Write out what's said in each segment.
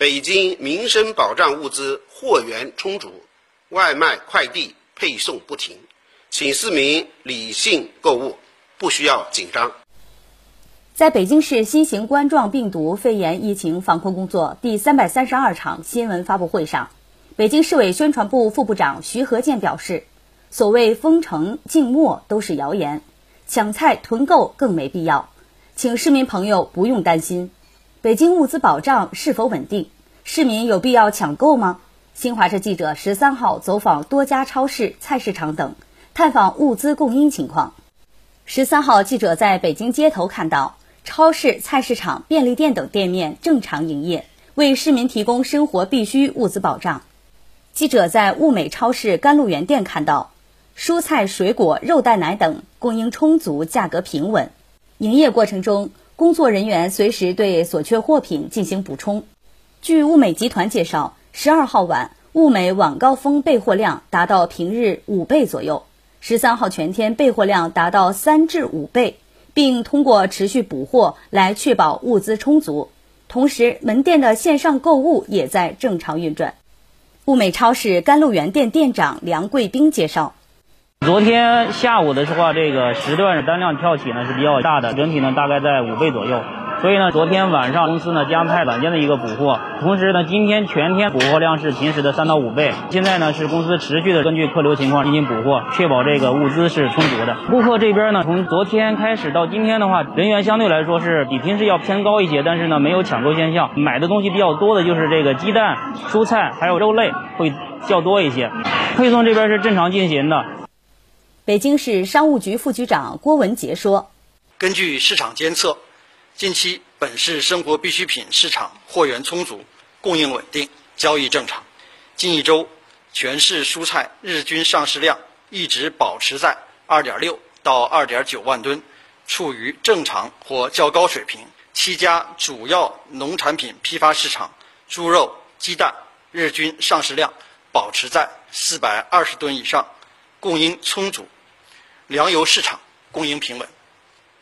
北京民生保障物资货源充足，外卖快递配送不停，请市民理性购物，不需要紧张。在北京市新型冠状病毒肺炎疫情防控工作第三百三十二场新闻发布会上，北京市委宣传部副部长徐和建表示，所谓封城静默都是谣言，抢菜囤购更没必要，请市民朋友不用担心。北京物资保障是否稳定？市民有必要抢购吗？新华社记者十三号走访多家超市、菜市场等，探访物资供应情况。十三号，记者在北京街头看到，超市、菜市场、便利店等店面正常营业，为市民提供生活必需物资保障。记者在物美超市甘露园店看到，蔬菜、水果、肉蛋奶等供应充足，价格平稳。营业过程中，工作人员随时对所缺货品进行补充。据物美集团介绍，十二号晚，物美晚高峰备货量达到平日五倍左右；十三号全天备货量达到三至五倍，并通过持续补货来确保物资充足。同时，门店的线上购物也在正常运转。物美超市甘露园店店长梁贵斌介绍。昨天下午的时候啊，这个时段单量跳起呢是比较大的，整体呢大概在五倍左右。所以呢，昨天晚上公司呢加派晚间的一个补货，同时呢，今天全天补货量是平时的三到五倍。现在呢是公司持续的根据客流情况进行补货，确保这个物资是充足的。顾客这边呢，从昨天开始到今天的话，人员相对来说是比平时要偏高一些，但是呢没有抢购现象。买的东西比较多的就是这个鸡蛋、蔬菜还有肉类会较多一些。配送这边是正常进行的。北京市商务局副局长郭文杰说：“根据市场监测，近期本市生活必需品市场货源充足，供应稳定，交易正常。近一周，全市蔬菜日均上市量一直保持在2.6到2.9万吨，处于正常或较高水平。七家主要农产品批发市场，猪肉、鸡蛋日均上市量保持在420吨以上，供应充足。”粮油市场供应平稳，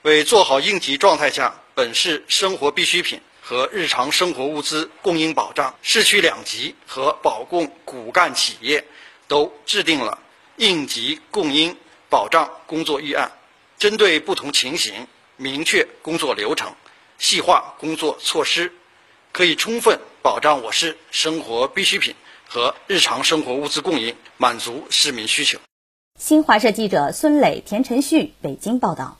为做好应急状态下本市生活必需品和日常生活物资供应保障，市区两级和保供骨干企业都制定了应急供应保障工作预案，针对不同情形明确工作流程，细化工作措施，可以充分保障我市生活必需品和日常生活物资供应，满足市民需求。新华社记者孙磊、田晨旭北京报道。